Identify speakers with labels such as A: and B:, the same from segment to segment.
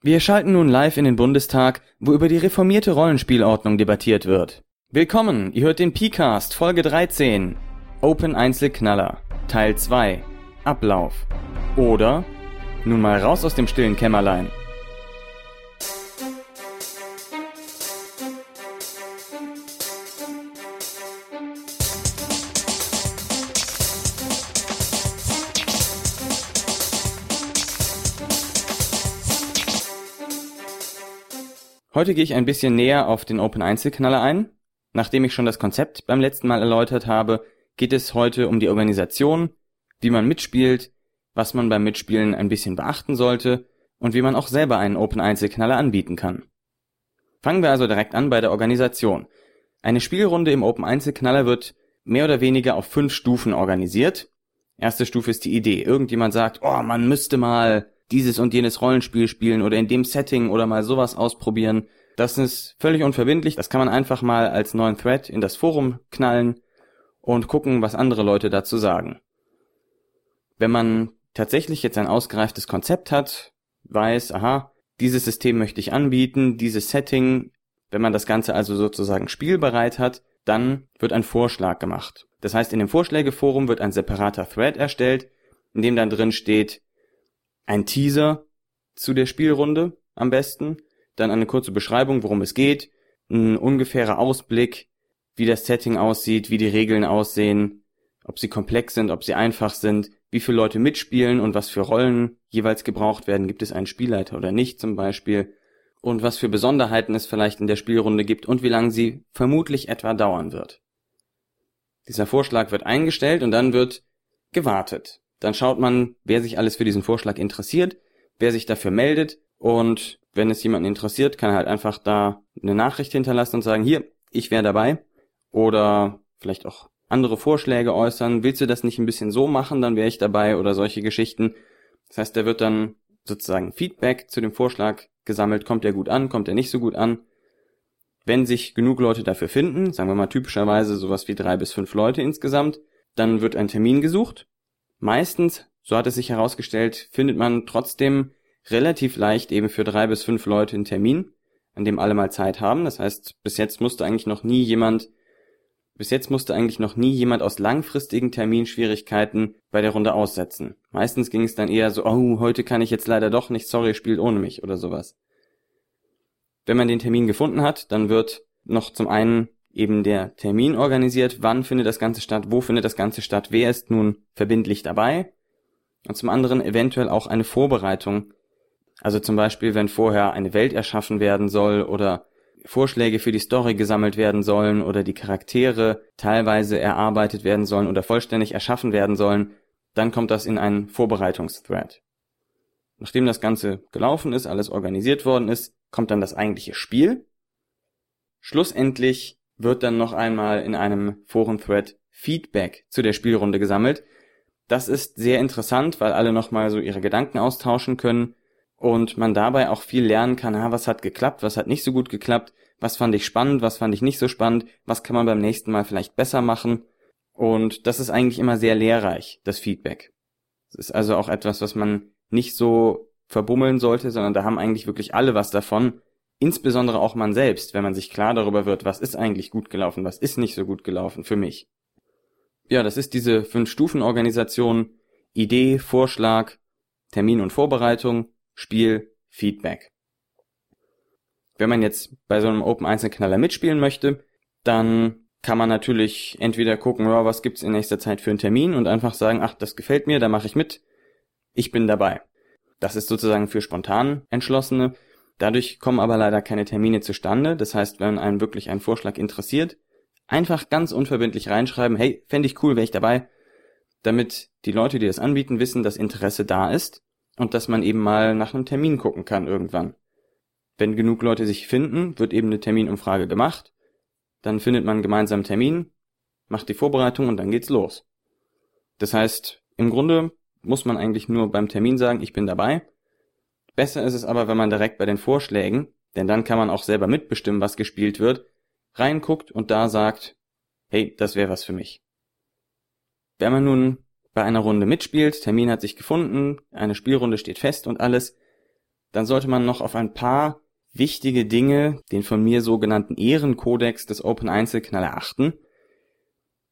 A: Wir schalten nun live in den Bundestag, wo über die reformierte Rollenspielordnung debattiert wird. Willkommen, ihr hört den PCast Folge 13. Open Einzelknaller, Teil 2. Ablauf. Oder nun mal raus aus dem stillen Kämmerlein. Heute gehe ich ein bisschen näher auf den Open Einzelknaller ein. Nachdem ich schon das Konzept beim letzten Mal erläutert habe, geht es heute um die Organisation, wie man mitspielt, was man beim Mitspielen ein bisschen beachten sollte und wie man auch selber einen Open Einzelknaller anbieten kann. Fangen wir also direkt an bei der Organisation. Eine Spielrunde im Open Einzelknaller wird mehr oder weniger auf fünf Stufen organisiert. Erste Stufe ist die Idee. Irgendjemand sagt, oh, man müsste mal dieses und jenes Rollenspiel spielen oder in dem Setting oder mal sowas ausprobieren. Das ist völlig unverbindlich. Das kann man einfach mal als neuen Thread in das Forum knallen und gucken, was andere Leute dazu sagen. Wenn man tatsächlich jetzt ein ausgereiftes Konzept hat, weiß, aha, dieses System möchte ich anbieten, dieses Setting, wenn man das Ganze also sozusagen spielbereit hat, dann wird ein Vorschlag gemacht. Das heißt, in dem Vorschlägeforum wird ein separater Thread erstellt, in dem dann drin steht, ein Teaser zu der Spielrunde am besten, dann eine kurze Beschreibung, worum es geht, ein ungefährer Ausblick, wie das Setting aussieht, wie die Regeln aussehen, ob sie komplex sind, ob sie einfach sind, wie viele Leute mitspielen und was für Rollen jeweils gebraucht werden, gibt es einen Spielleiter oder nicht zum Beispiel, und was für Besonderheiten es vielleicht in der Spielrunde gibt und wie lange sie vermutlich etwa dauern wird. Dieser Vorschlag wird eingestellt und dann wird gewartet. Dann schaut man, wer sich alles für diesen Vorschlag interessiert, wer sich dafür meldet. Und wenn es jemanden interessiert, kann er halt einfach da eine Nachricht hinterlassen und sagen, hier, ich wäre dabei. Oder vielleicht auch andere Vorschläge äußern, willst du das nicht ein bisschen so machen, dann wäre ich dabei oder solche Geschichten. Das heißt, da wird dann sozusagen Feedback zu dem Vorschlag gesammelt, kommt er gut an, kommt er nicht so gut an. Wenn sich genug Leute dafür finden, sagen wir mal typischerweise sowas wie drei bis fünf Leute insgesamt, dann wird ein Termin gesucht Meistens, so hat es sich herausgestellt, findet man trotzdem relativ leicht eben für drei bis fünf Leute einen Termin, an dem alle mal Zeit haben. Das heißt, bis jetzt musste eigentlich noch nie jemand, bis jetzt musste eigentlich noch nie jemand aus langfristigen Terminschwierigkeiten bei der Runde aussetzen. Meistens ging es dann eher so, oh, heute kann ich jetzt leider doch nicht, sorry, spielt ohne mich oder sowas. Wenn man den Termin gefunden hat, dann wird noch zum einen eben der Termin organisiert, wann findet das Ganze statt, wo findet das Ganze statt, wer ist nun verbindlich dabei und zum anderen eventuell auch eine Vorbereitung. Also zum Beispiel, wenn vorher eine Welt erschaffen werden soll oder Vorschläge für die Story gesammelt werden sollen oder die Charaktere teilweise erarbeitet werden sollen oder vollständig erschaffen werden sollen, dann kommt das in einen Vorbereitungsthread. Nachdem das Ganze gelaufen ist, alles organisiert worden ist, kommt dann das eigentliche Spiel. Schlussendlich wird dann noch einmal in einem Foren-Thread Feedback zu der Spielrunde gesammelt. Das ist sehr interessant, weil alle nochmal so ihre Gedanken austauschen können und man dabei auch viel lernen kann, ah, was hat geklappt, was hat nicht so gut geklappt, was fand ich spannend, was fand ich nicht so spannend, was kann man beim nächsten Mal vielleicht besser machen. Und das ist eigentlich immer sehr lehrreich, das Feedback. Das ist also auch etwas, was man nicht so verbummeln sollte, sondern da haben eigentlich wirklich alle was davon, insbesondere auch man selbst, wenn man sich klar darüber wird, was ist eigentlich gut gelaufen, was ist nicht so gut gelaufen für mich. Ja, das ist diese Fünf-Stufen-Organisation, Idee, Vorschlag, Termin und Vorbereitung, Spiel, Feedback. Wenn man jetzt bei so einem Open Einzelknaller mitspielen möchte, dann kann man natürlich entweder gucken, ja, was gibt's in nächster Zeit für einen Termin und einfach sagen, ach, das gefällt mir, da mache ich mit, ich bin dabei. Das ist sozusagen für spontan Entschlossene. Dadurch kommen aber leider keine Termine zustande. Das heißt, wenn einen wirklich ein Vorschlag interessiert, einfach ganz unverbindlich reinschreiben, hey, fände ich cool, wäre ich dabei, damit die Leute, die das anbieten, wissen, dass Interesse da ist und dass man eben mal nach einem Termin gucken kann irgendwann. Wenn genug Leute sich finden, wird eben eine Terminumfrage gemacht, dann findet man gemeinsam einen Termin, macht die Vorbereitung und dann geht's los. Das heißt, im Grunde muss man eigentlich nur beim Termin sagen, ich bin dabei Besser ist es aber, wenn man direkt bei den Vorschlägen, denn dann kann man auch selber mitbestimmen, was gespielt wird, reinguckt und da sagt, hey, das wäre was für mich. Wenn man nun bei einer Runde mitspielt, Termin hat sich gefunden, eine Spielrunde steht fest und alles, dann sollte man noch auf ein paar wichtige Dinge, den von mir sogenannten Ehrenkodex des Open Einzelknaller achten,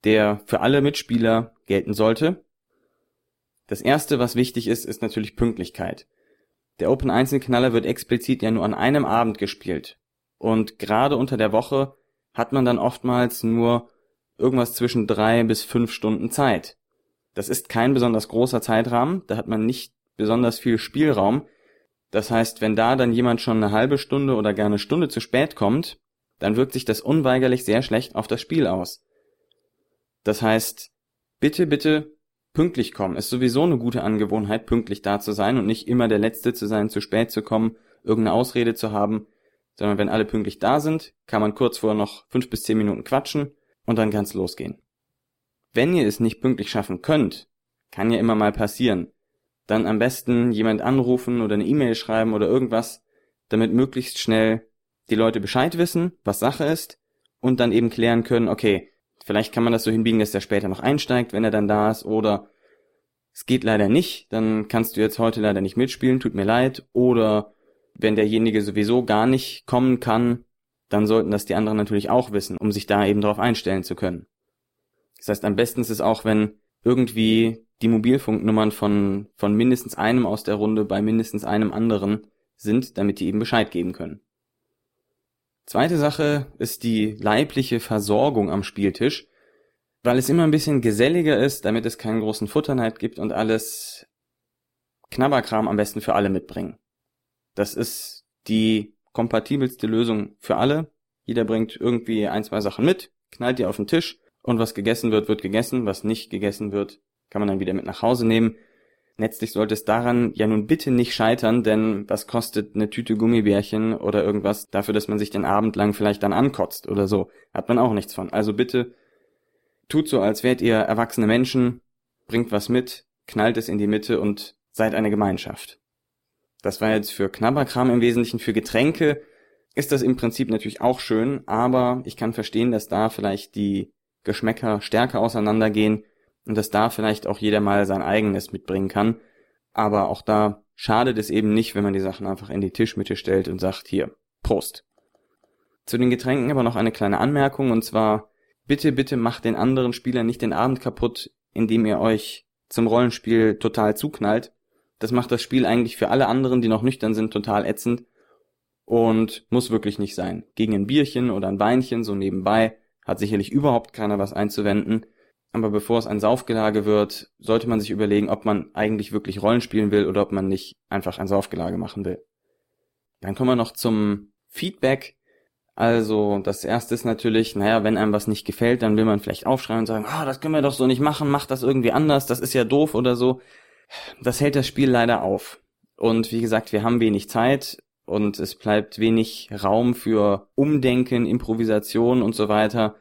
A: der für alle Mitspieler gelten sollte. Das erste, was wichtig ist, ist natürlich Pünktlichkeit. Der Open Einzelknaller wird explizit ja nur an einem Abend gespielt. Und gerade unter der Woche hat man dann oftmals nur irgendwas zwischen drei bis fünf Stunden Zeit. Das ist kein besonders großer Zeitrahmen, da hat man nicht besonders viel Spielraum. Das heißt, wenn da dann jemand schon eine halbe Stunde oder gar eine Stunde zu spät kommt, dann wirkt sich das unweigerlich sehr schlecht auf das Spiel aus. Das heißt, bitte, bitte pünktlich kommen. Ist sowieso eine gute Angewohnheit, pünktlich da zu sein und nicht immer der Letzte zu sein, zu spät zu kommen, irgendeine Ausrede zu haben, sondern wenn alle pünktlich da sind, kann man kurz vorher noch fünf bis zehn Minuten quatschen und dann kann's losgehen. Wenn ihr es nicht pünktlich schaffen könnt, kann ja immer mal passieren, dann am besten jemand anrufen oder eine E-Mail schreiben oder irgendwas, damit möglichst schnell die Leute Bescheid wissen, was Sache ist und dann eben klären können, okay, vielleicht kann man das so hinbiegen, dass der später noch einsteigt, wenn er dann da ist oder es geht leider nicht, dann kannst du jetzt heute leider nicht mitspielen, tut mir leid oder wenn derjenige sowieso gar nicht kommen kann, dann sollten das die anderen natürlich auch wissen, um sich da eben darauf einstellen zu können. Das heißt, am besten ist es auch, wenn irgendwie die Mobilfunknummern von, von mindestens einem aus der Runde bei mindestens einem anderen sind, damit die eben Bescheid geben können. Zweite Sache ist die leibliche Versorgung am Spieltisch, weil es immer ein bisschen geselliger ist, damit es keinen großen Futterneid gibt und alles Knabberkram am besten für alle mitbringen. Das ist die kompatibelste Lösung für alle. Jeder bringt irgendwie ein, zwei Sachen mit, knallt die auf den Tisch und was gegessen wird, wird gegessen, was nicht gegessen wird, kann man dann wieder mit nach Hause nehmen. Letztlich sollte es daran ja nun bitte nicht scheitern, denn was kostet eine Tüte Gummibärchen oder irgendwas dafür, dass man sich den Abend lang vielleicht dann ankotzt oder so. Hat man auch nichts von. Also bitte tut so, als wärt ihr erwachsene Menschen, bringt was mit, knallt es in die Mitte und seid eine Gemeinschaft. Das war jetzt für Knabberkram im Wesentlichen. Für Getränke ist das im Prinzip natürlich auch schön, aber ich kann verstehen, dass da vielleicht die Geschmäcker stärker auseinandergehen und dass da vielleicht auch jeder mal sein eigenes mitbringen kann. Aber auch da schadet es eben nicht, wenn man die Sachen einfach in die Tischmitte stellt und sagt, hier, Prost. Zu den Getränken aber noch eine kleine Anmerkung und zwar, bitte, bitte macht den anderen Spielern nicht den Abend kaputt, indem ihr euch zum Rollenspiel total zuknallt. Das macht das Spiel eigentlich für alle anderen, die noch nüchtern sind, total ätzend und muss wirklich nicht sein. Gegen ein Bierchen oder ein Weinchen so nebenbei hat sicherlich überhaupt keiner was einzuwenden. Aber bevor es ein Saufgelage wird, sollte man sich überlegen, ob man eigentlich wirklich Rollen spielen will oder ob man nicht einfach ein Saufgelage machen will. Dann kommen wir noch zum Feedback. Also das erste ist natürlich, naja, wenn einem was nicht gefällt, dann will man vielleicht aufschreien und sagen, ah, das können wir doch so nicht machen, mach das irgendwie anders, das ist ja doof oder so das hält das Spiel leider auf. Und wie gesagt, wir haben wenig Zeit und es bleibt wenig Raum für Umdenken, Improvisation und so weiter.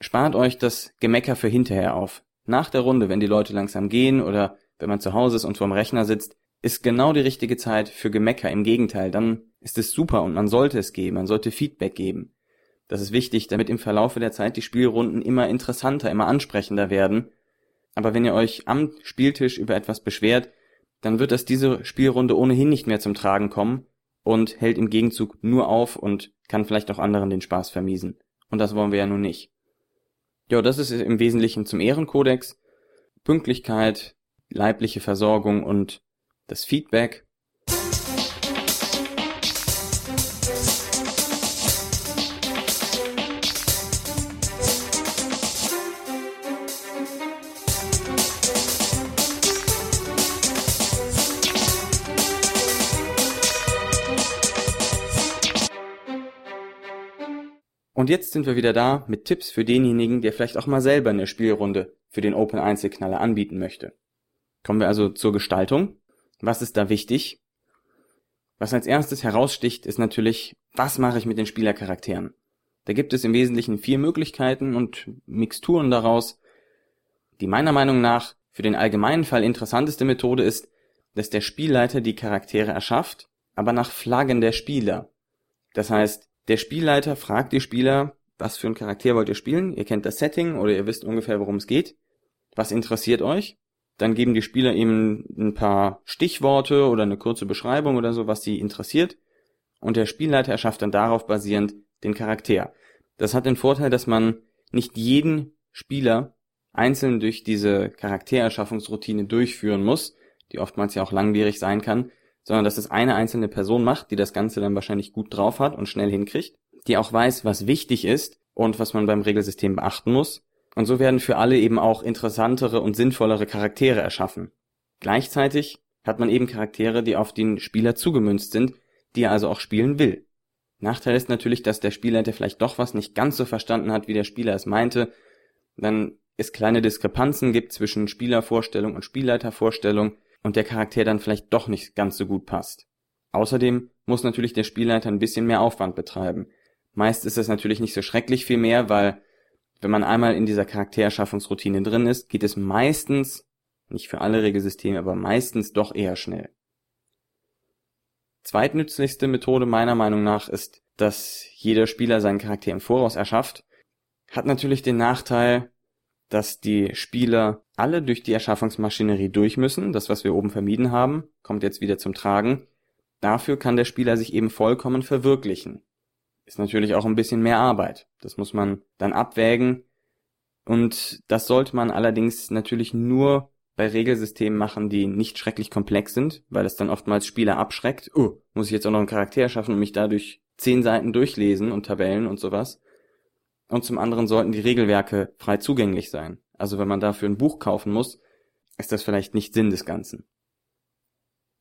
A: Spart euch das Gemecker für hinterher auf. Nach der Runde, wenn die Leute langsam gehen oder wenn man zu Hause ist und vorm Rechner sitzt, ist genau die richtige Zeit für Gemecker. Im Gegenteil, dann ist es super und man sollte es geben, man sollte Feedback geben. Das ist wichtig, damit im Verlaufe der Zeit die Spielrunden immer interessanter, immer ansprechender werden aber wenn ihr euch am Spieltisch über etwas beschwert, dann wird das diese Spielrunde ohnehin nicht mehr zum Tragen kommen und hält im Gegenzug nur auf und kann vielleicht auch anderen den Spaß vermiesen. Und das wollen wir ja nun nicht. Ja, das ist im Wesentlichen zum Ehrenkodex. Pünktlichkeit, leibliche Versorgung und das Feedback Und jetzt sind wir wieder da mit Tipps für denjenigen, der vielleicht auch mal selber eine Spielrunde für den Open Einzelknaller anbieten möchte. Kommen wir also zur Gestaltung. Was ist da wichtig? Was als erstes heraussticht, ist natürlich, was mache ich mit den Spielercharakteren? Da gibt es im Wesentlichen vier Möglichkeiten und Mixturen daraus. Die meiner Meinung nach für den allgemeinen Fall interessanteste Methode ist, dass der Spielleiter die Charaktere erschafft, aber nach Flaggen der Spieler. Das heißt, der Spielleiter fragt die Spieler, was für einen Charakter wollt ihr spielen? Ihr kennt das Setting oder ihr wisst ungefähr, worum es geht. Was interessiert euch? Dann geben die Spieler eben ein paar Stichworte oder eine kurze Beschreibung oder so, was sie interessiert. Und der Spielleiter erschafft dann darauf basierend den Charakter. Das hat den Vorteil, dass man nicht jeden Spieler einzeln durch diese Charaktererschaffungsroutine durchführen muss, die oftmals ja auch langwierig sein kann, sondern dass es eine einzelne Person macht, die das Ganze dann wahrscheinlich gut drauf hat und schnell hinkriegt, die auch weiß, was wichtig ist und was man beim Regelsystem beachten muss. Und so werden für alle eben auch interessantere und sinnvollere Charaktere erschaffen. Gleichzeitig hat man eben Charaktere, die auf den Spieler zugemünzt sind, die er also auch spielen will. Nachteil ist natürlich, dass der Spielleiter vielleicht doch was nicht ganz so verstanden hat, wie der Spieler es meinte. Dann es kleine Diskrepanzen gibt zwischen Spielervorstellung und Spielleitervorstellung und der Charakter dann vielleicht doch nicht ganz so gut passt. Außerdem muss natürlich der Spielleiter ein bisschen mehr Aufwand betreiben. Meist ist es natürlich nicht so schrecklich viel mehr, weil wenn man einmal in dieser Charaktererschaffungsroutine drin ist, geht es meistens, nicht für alle Regelsysteme, aber meistens doch eher schnell. Zweitnützlichste Methode meiner Meinung nach ist, dass jeder Spieler seinen Charakter im Voraus erschafft. Hat natürlich den Nachteil, dass die Spieler alle durch die Erschaffungsmaschinerie durch müssen. Das, was wir oben vermieden haben, kommt jetzt wieder zum Tragen. Dafür kann der Spieler sich eben vollkommen verwirklichen. Ist natürlich auch ein bisschen mehr Arbeit. Das muss man dann abwägen. Und das sollte man allerdings natürlich nur bei Regelsystemen machen, die nicht schrecklich komplex sind, weil es dann oftmals Spieler abschreckt. Oh, muss ich jetzt auch noch einen Charakter schaffen und mich dadurch zehn Seiten durchlesen und Tabellen und sowas. Und zum anderen sollten die Regelwerke frei zugänglich sein. Also wenn man dafür ein Buch kaufen muss, ist das vielleicht nicht Sinn des Ganzen.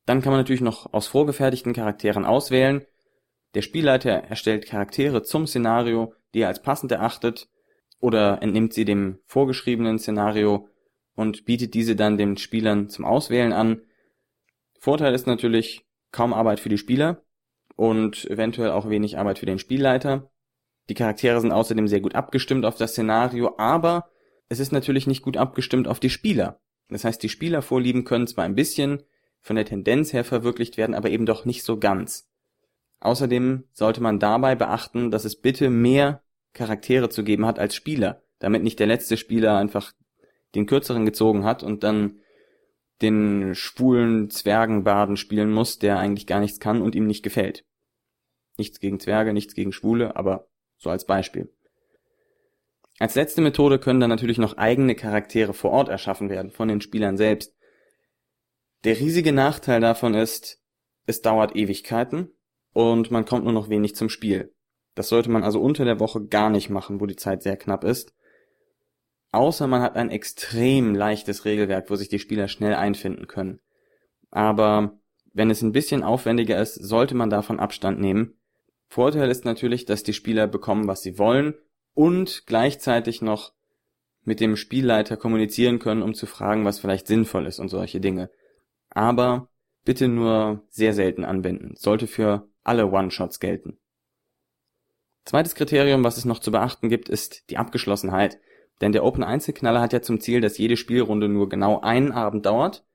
A: Dann kann man natürlich noch aus vorgefertigten Charakteren auswählen. Der Spielleiter erstellt Charaktere zum Szenario, die er als passend erachtet, oder entnimmt sie dem vorgeschriebenen Szenario und bietet diese dann den Spielern zum Auswählen an. Vorteil ist natürlich kaum Arbeit für die Spieler und eventuell auch wenig Arbeit für den Spielleiter. Die Charaktere sind außerdem sehr gut abgestimmt auf das Szenario, aber es ist natürlich nicht gut abgestimmt auf die Spieler. Das heißt, die Spielervorlieben können zwar ein bisschen von der Tendenz her verwirklicht werden, aber eben doch nicht so ganz. Außerdem sollte man dabei beachten, dass es bitte mehr Charaktere zu geben hat als Spieler, damit nicht der letzte Spieler einfach den kürzeren gezogen hat und dann den schwulen Zwergenbaden spielen muss, der eigentlich gar nichts kann und ihm nicht gefällt. Nichts gegen Zwerge, nichts gegen Schwule, aber so als Beispiel. Als letzte Methode können dann natürlich noch eigene Charaktere vor Ort erschaffen werden von den Spielern selbst. Der riesige Nachteil davon ist, es dauert Ewigkeiten und man kommt nur noch wenig zum Spiel. Das sollte man also unter der Woche gar nicht machen, wo die Zeit sehr knapp ist. Außer man hat ein extrem leichtes Regelwerk, wo sich die Spieler schnell einfinden können. Aber wenn es ein bisschen aufwendiger ist, sollte man davon Abstand nehmen. Vorteil ist natürlich, dass die Spieler bekommen, was sie wollen und gleichzeitig noch mit dem Spielleiter kommunizieren können, um zu fragen, was vielleicht sinnvoll ist und solche Dinge. Aber bitte nur sehr selten anwenden. Sollte für alle One-Shots gelten. Zweites Kriterium, was es noch zu beachten gibt, ist die Abgeschlossenheit. Denn der Open Einzelknaller hat ja zum Ziel, dass jede Spielrunde nur genau einen Abend dauert.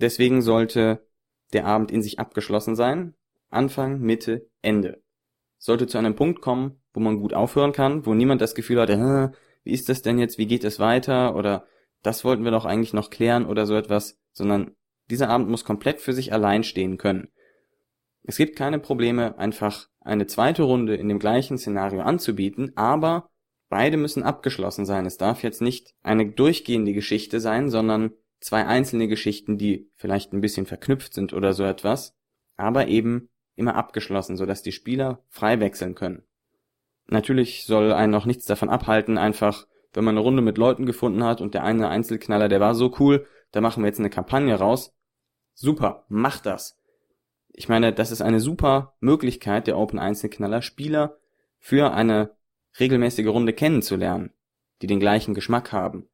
A: Deswegen sollte der Abend in sich abgeschlossen sein. Anfang, Mitte, Ende. Sollte zu einem Punkt kommen, wo man gut aufhören kann, wo niemand das Gefühl hat, wie ist das denn jetzt, wie geht es weiter oder das wollten wir doch eigentlich noch klären oder so etwas, sondern dieser Abend muss komplett für sich allein stehen können. Es gibt keine Probleme, einfach eine zweite Runde in dem gleichen Szenario anzubieten, aber beide müssen abgeschlossen sein. Es darf jetzt nicht eine durchgehende Geschichte sein, sondern zwei einzelne Geschichten, die vielleicht ein bisschen verknüpft sind oder so etwas, aber eben immer abgeschlossen, sodass die Spieler frei wechseln können. Natürlich soll einen auch nichts davon abhalten, einfach, wenn man eine Runde mit Leuten gefunden hat und der eine Einzelknaller, der war so cool, da machen wir jetzt eine Kampagne raus. Super, macht das ich meine, das ist eine super Möglichkeit der Open Einzelknaller, Spieler für eine regelmäßige Runde kennenzulernen, die den gleichen Geschmack haben.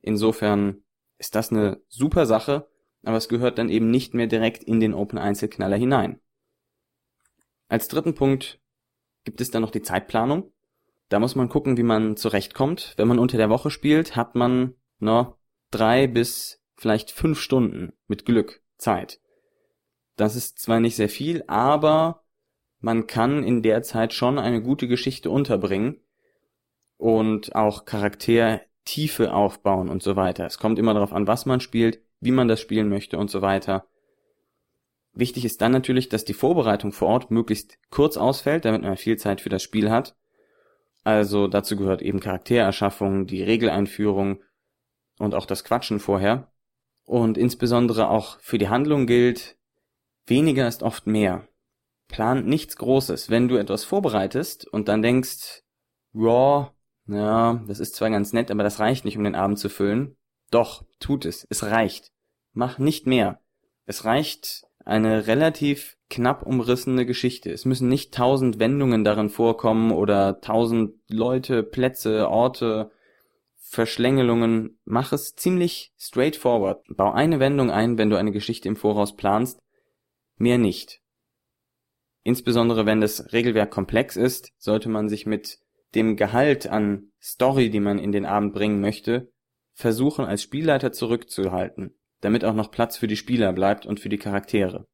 A: Insofern ist das eine super Sache, aber es gehört dann eben nicht mehr direkt in den Open Einzelknaller hinein. Als dritten Punkt gibt es dann noch die Zeitplanung. Da muss man gucken, wie man zurechtkommt. Wenn man unter der Woche spielt, hat man nur drei bis vielleicht fünf Stunden mit Glück Zeit. Das ist zwar nicht sehr viel, aber man kann in der Zeit schon eine gute Geschichte unterbringen und auch Charakter Tiefe aufbauen und so weiter. Es kommt immer darauf an, was man spielt, wie man das spielen möchte und so weiter. Wichtig ist dann natürlich, dass die Vorbereitung vor Ort möglichst kurz ausfällt, damit man viel Zeit für das Spiel hat. Also dazu gehört eben Charaktererschaffung, die Regeleinführung und auch das Quatschen vorher. Und insbesondere auch für die Handlung gilt, weniger ist oft mehr. Plan nichts Großes. Wenn du etwas vorbereitest und dann denkst, ja, ja, das ist zwar ganz nett, aber das reicht nicht, um den Abend zu füllen. Doch, tut es. Es reicht. Mach nicht mehr. Es reicht eine relativ knapp umrissene Geschichte. Es müssen nicht tausend Wendungen darin vorkommen oder tausend Leute, Plätze, Orte, Verschlängelungen. Mach es ziemlich straightforward. Bau eine Wendung ein, wenn du eine Geschichte im Voraus planst. Mehr nicht. Insbesondere wenn das Regelwerk komplex ist, sollte man sich mit dem Gehalt an Story, die man in den Abend bringen möchte, versuchen als Spielleiter zurückzuhalten, damit auch noch Platz für die Spieler bleibt und für die Charaktere.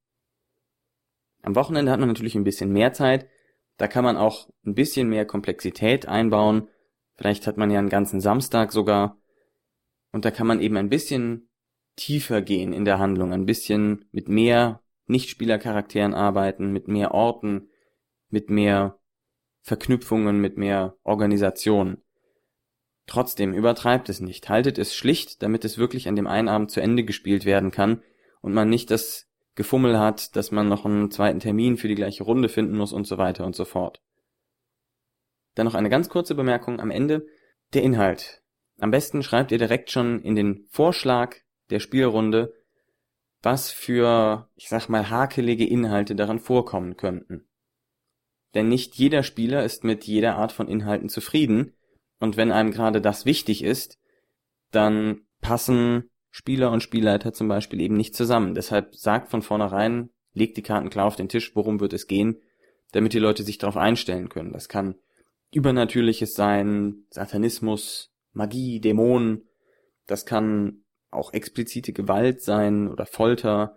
A: Am Wochenende hat man natürlich ein bisschen mehr Zeit, da kann man auch ein bisschen mehr Komplexität einbauen, vielleicht hat man ja einen ganzen Samstag sogar, und da kann man eben ein bisschen tiefer gehen in der Handlung, ein bisschen mit mehr Nichtspielercharakteren arbeiten, mit mehr Orten, mit mehr Verknüpfungen, mit mehr Organisation. Trotzdem übertreibt es nicht, haltet es schlicht, damit es wirklich an dem einen Abend zu Ende gespielt werden kann und man nicht das Gefummel hat, dass man noch einen zweiten Termin für die gleiche Runde finden muss und so weiter und so fort. Dann noch eine ganz kurze Bemerkung am Ende. Der Inhalt. Am besten schreibt ihr direkt schon in den Vorschlag der Spielrunde, was für, ich sag mal, hakelige Inhalte daran vorkommen könnten. Denn nicht jeder Spieler ist mit jeder Art von Inhalten zufrieden, und wenn einem gerade das wichtig ist, dann passen Spieler und Spielleiter zum Beispiel eben nicht zusammen. Deshalb sagt von vornherein, legt die Karten klar auf den Tisch, worum wird es gehen, damit die Leute sich darauf einstellen können. Das kann Übernatürliches sein, Satanismus, Magie, Dämonen. Das kann auch explizite Gewalt sein oder Folter,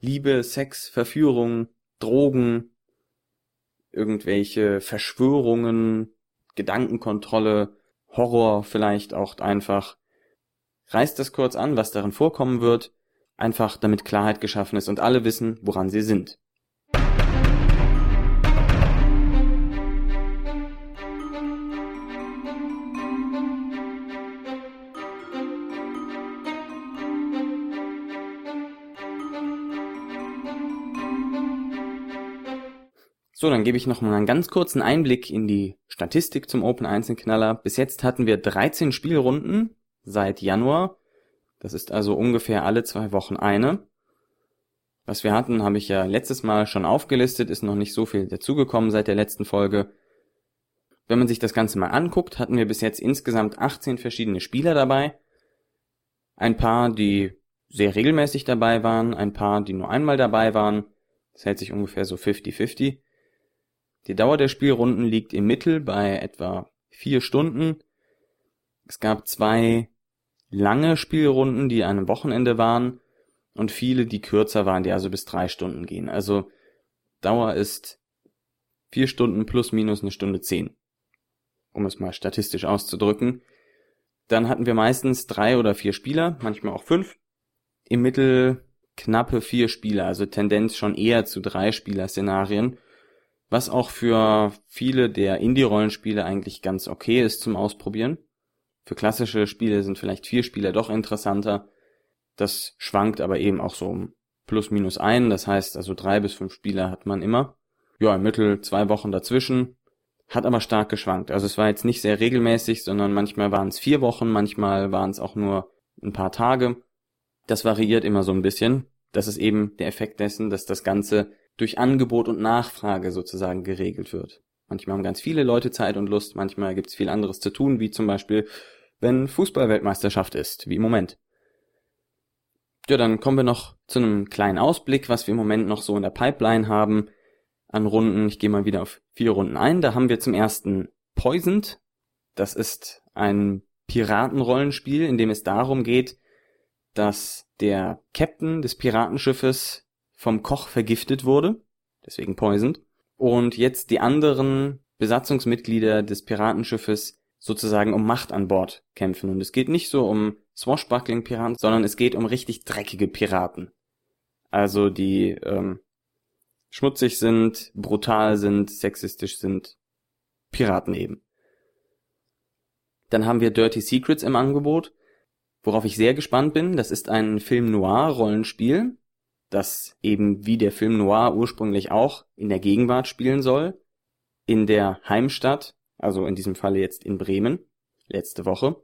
A: Liebe, Sex, Verführung, Drogen, irgendwelche Verschwörungen, Gedankenkontrolle, Horror vielleicht auch einfach. Reißt das kurz an, was darin vorkommen wird, einfach damit Klarheit geschaffen ist und alle wissen, woran sie sind. So, dann gebe ich noch mal einen ganz kurzen Einblick in die Statistik zum Open Einzelknaller. Bis jetzt hatten wir 13 Spielrunden seit Januar. Das ist also ungefähr alle zwei Wochen eine. Was wir hatten, habe ich ja letztes Mal schon aufgelistet, ist noch nicht so viel dazugekommen seit der letzten Folge. Wenn man sich das Ganze mal anguckt, hatten wir bis jetzt insgesamt 18 verschiedene Spieler dabei. Ein paar, die sehr regelmäßig dabei waren, ein paar, die nur einmal dabei waren. Das hält sich ungefähr so 50-50. Die Dauer der Spielrunden liegt im Mittel bei etwa vier Stunden. Es gab zwei lange Spielrunden, die an einem Wochenende waren und viele, die kürzer waren, die also bis drei Stunden gehen. Also Dauer ist vier Stunden plus minus eine Stunde zehn, um es mal statistisch auszudrücken. Dann hatten wir meistens drei oder vier Spieler, manchmal auch fünf. Im Mittel knappe vier Spieler, also Tendenz schon eher zu drei Spieler-Szenarien was auch für viele der Indie-Rollenspiele eigentlich ganz okay ist zum Ausprobieren. Für klassische Spiele sind vielleicht vier Spieler doch interessanter. Das schwankt aber eben auch so um plus minus ein. Das heißt also drei bis fünf Spieler hat man immer. Ja, im Mittel zwei Wochen dazwischen. Hat aber stark geschwankt. Also es war jetzt nicht sehr regelmäßig, sondern manchmal waren es vier Wochen, manchmal waren es auch nur ein paar Tage. Das variiert immer so ein bisschen. Das ist eben der Effekt dessen, dass das Ganze durch Angebot und Nachfrage sozusagen geregelt wird. Manchmal haben ganz viele Leute Zeit und Lust, manchmal gibt es viel anderes zu tun, wie zum Beispiel, wenn Fußballweltmeisterschaft ist, wie im Moment. Ja, dann kommen wir noch zu einem kleinen Ausblick, was wir im Moment noch so in der Pipeline haben an Runden. Ich gehe mal wieder auf vier Runden ein. Da haben wir zum ersten Poisoned. Das ist ein Piratenrollenspiel, in dem es darum geht, dass der Captain des Piratenschiffes vom Koch vergiftet wurde, deswegen poisoned, und jetzt die anderen Besatzungsmitglieder des Piratenschiffes sozusagen um Macht an Bord kämpfen. Und es geht nicht so um Swashbuckling-Piraten, sondern es geht um richtig dreckige Piraten. Also die ähm, schmutzig sind, brutal sind, sexistisch sind. Piraten eben. Dann haben wir Dirty Secrets im Angebot, worauf ich sehr gespannt bin. Das ist ein Film Noir Rollenspiel, das eben wie der Film Noir ursprünglich auch in der Gegenwart spielen soll, in der Heimstadt, also in diesem Falle jetzt in Bremen, letzte Woche,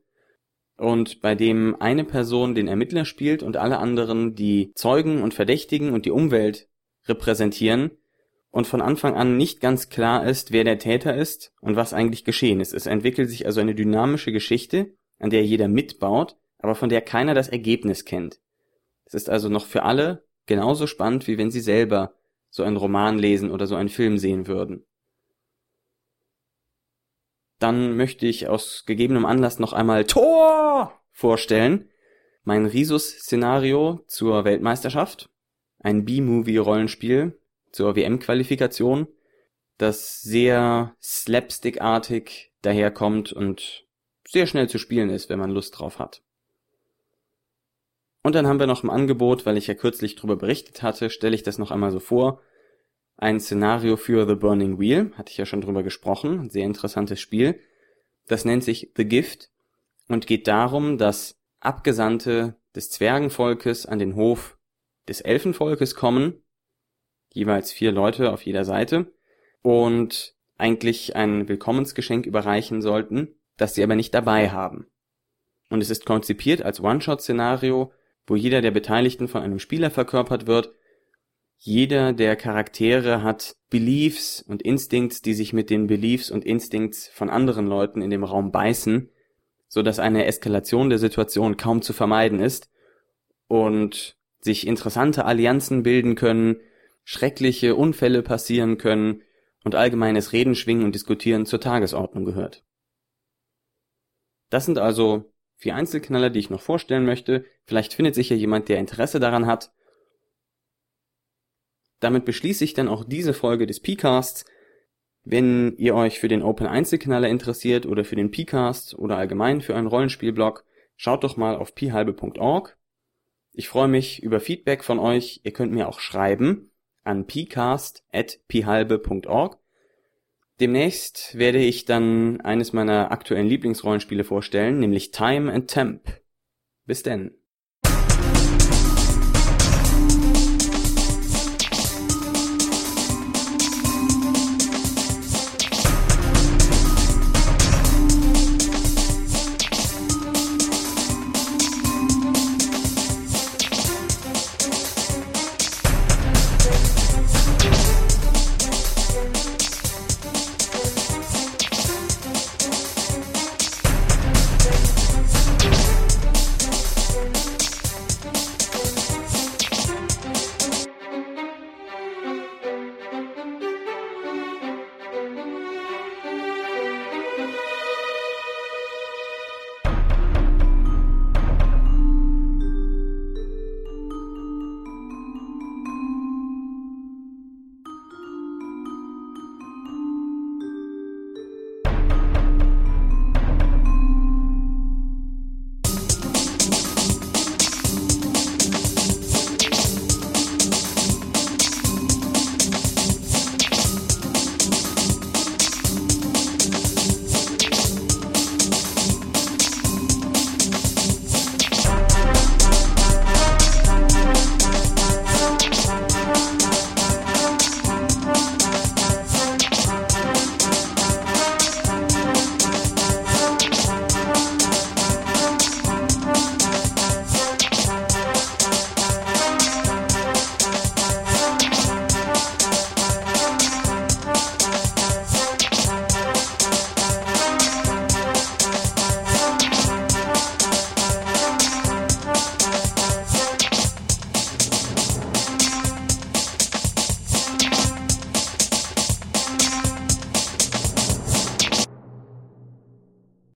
A: und bei dem eine Person den Ermittler spielt und alle anderen die Zeugen und Verdächtigen und die Umwelt repräsentieren und von Anfang an nicht ganz klar ist, wer der Täter ist und was eigentlich geschehen ist. Es entwickelt sich also eine dynamische Geschichte, an der jeder mitbaut, aber von der keiner das Ergebnis kennt. Es ist also noch für alle genauso spannend, wie wenn sie selber so einen Roman lesen oder so einen Film sehen würden. Dann möchte ich aus gegebenem Anlass noch einmal Tor vorstellen. Mein Risus-Szenario zur Weltmeisterschaft. Ein B-Movie-Rollenspiel zur WM-Qualifikation, das sehr slapstickartig daherkommt und sehr schnell zu spielen ist, wenn man Lust drauf hat. Und dann haben wir noch im Angebot, weil ich ja kürzlich darüber berichtet hatte, stelle ich das noch einmal so vor. Ein Szenario für The Burning Wheel, hatte ich ja schon drüber gesprochen, ein sehr interessantes Spiel. Das nennt sich The Gift und geht darum, dass Abgesandte des Zwergenvolkes an den Hof des Elfenvolkes kommen, jeweils vier Leute auf jeder Seite, und eigentlich ein Willkommensgeschenk überreichen sollten, das sie aber nicht dabei haben. Und es ist konzipiert als One-Shot-Szenario wo jeder der Beteiligten von einem Spieler verkörpert wird. Jeder der Charaktere hat Beliefs und Instincts, die sich mit den Beliefs und Instincts von anderen Leuten in dem Raum beißen, so dass eine Eskalation der Situation kaum zu vermeiden ist und sich interessante Allianzen bilden können, schreckliche Unfälle passieren können und allgemeines Reden, Schwingen und Diskutieren zur Tagesordnung gehört. Das sind also vier Einzelknaller, die ich noch vorstellen möchte. Vielleicht findet sich ja jemand, der Interesse daran hat. Damit beschließe ich dann auch diese Folge des Pcasts. Wenn ihr euch für den Open Einzelknaller interessiert oder für den Pcast oder allgemein für einen Rollenspielblog, schaut doch mal auf pihalbe.org. Ich freue mich über Feedback von euch. Ihr könnt mir auch schreiben an pcast.pihalbe.org. Demnächst werde ich dann eines meiner aktuellen Lieblingsrollenspiele vorstellen, nämlich Time and Temp. Bis denn.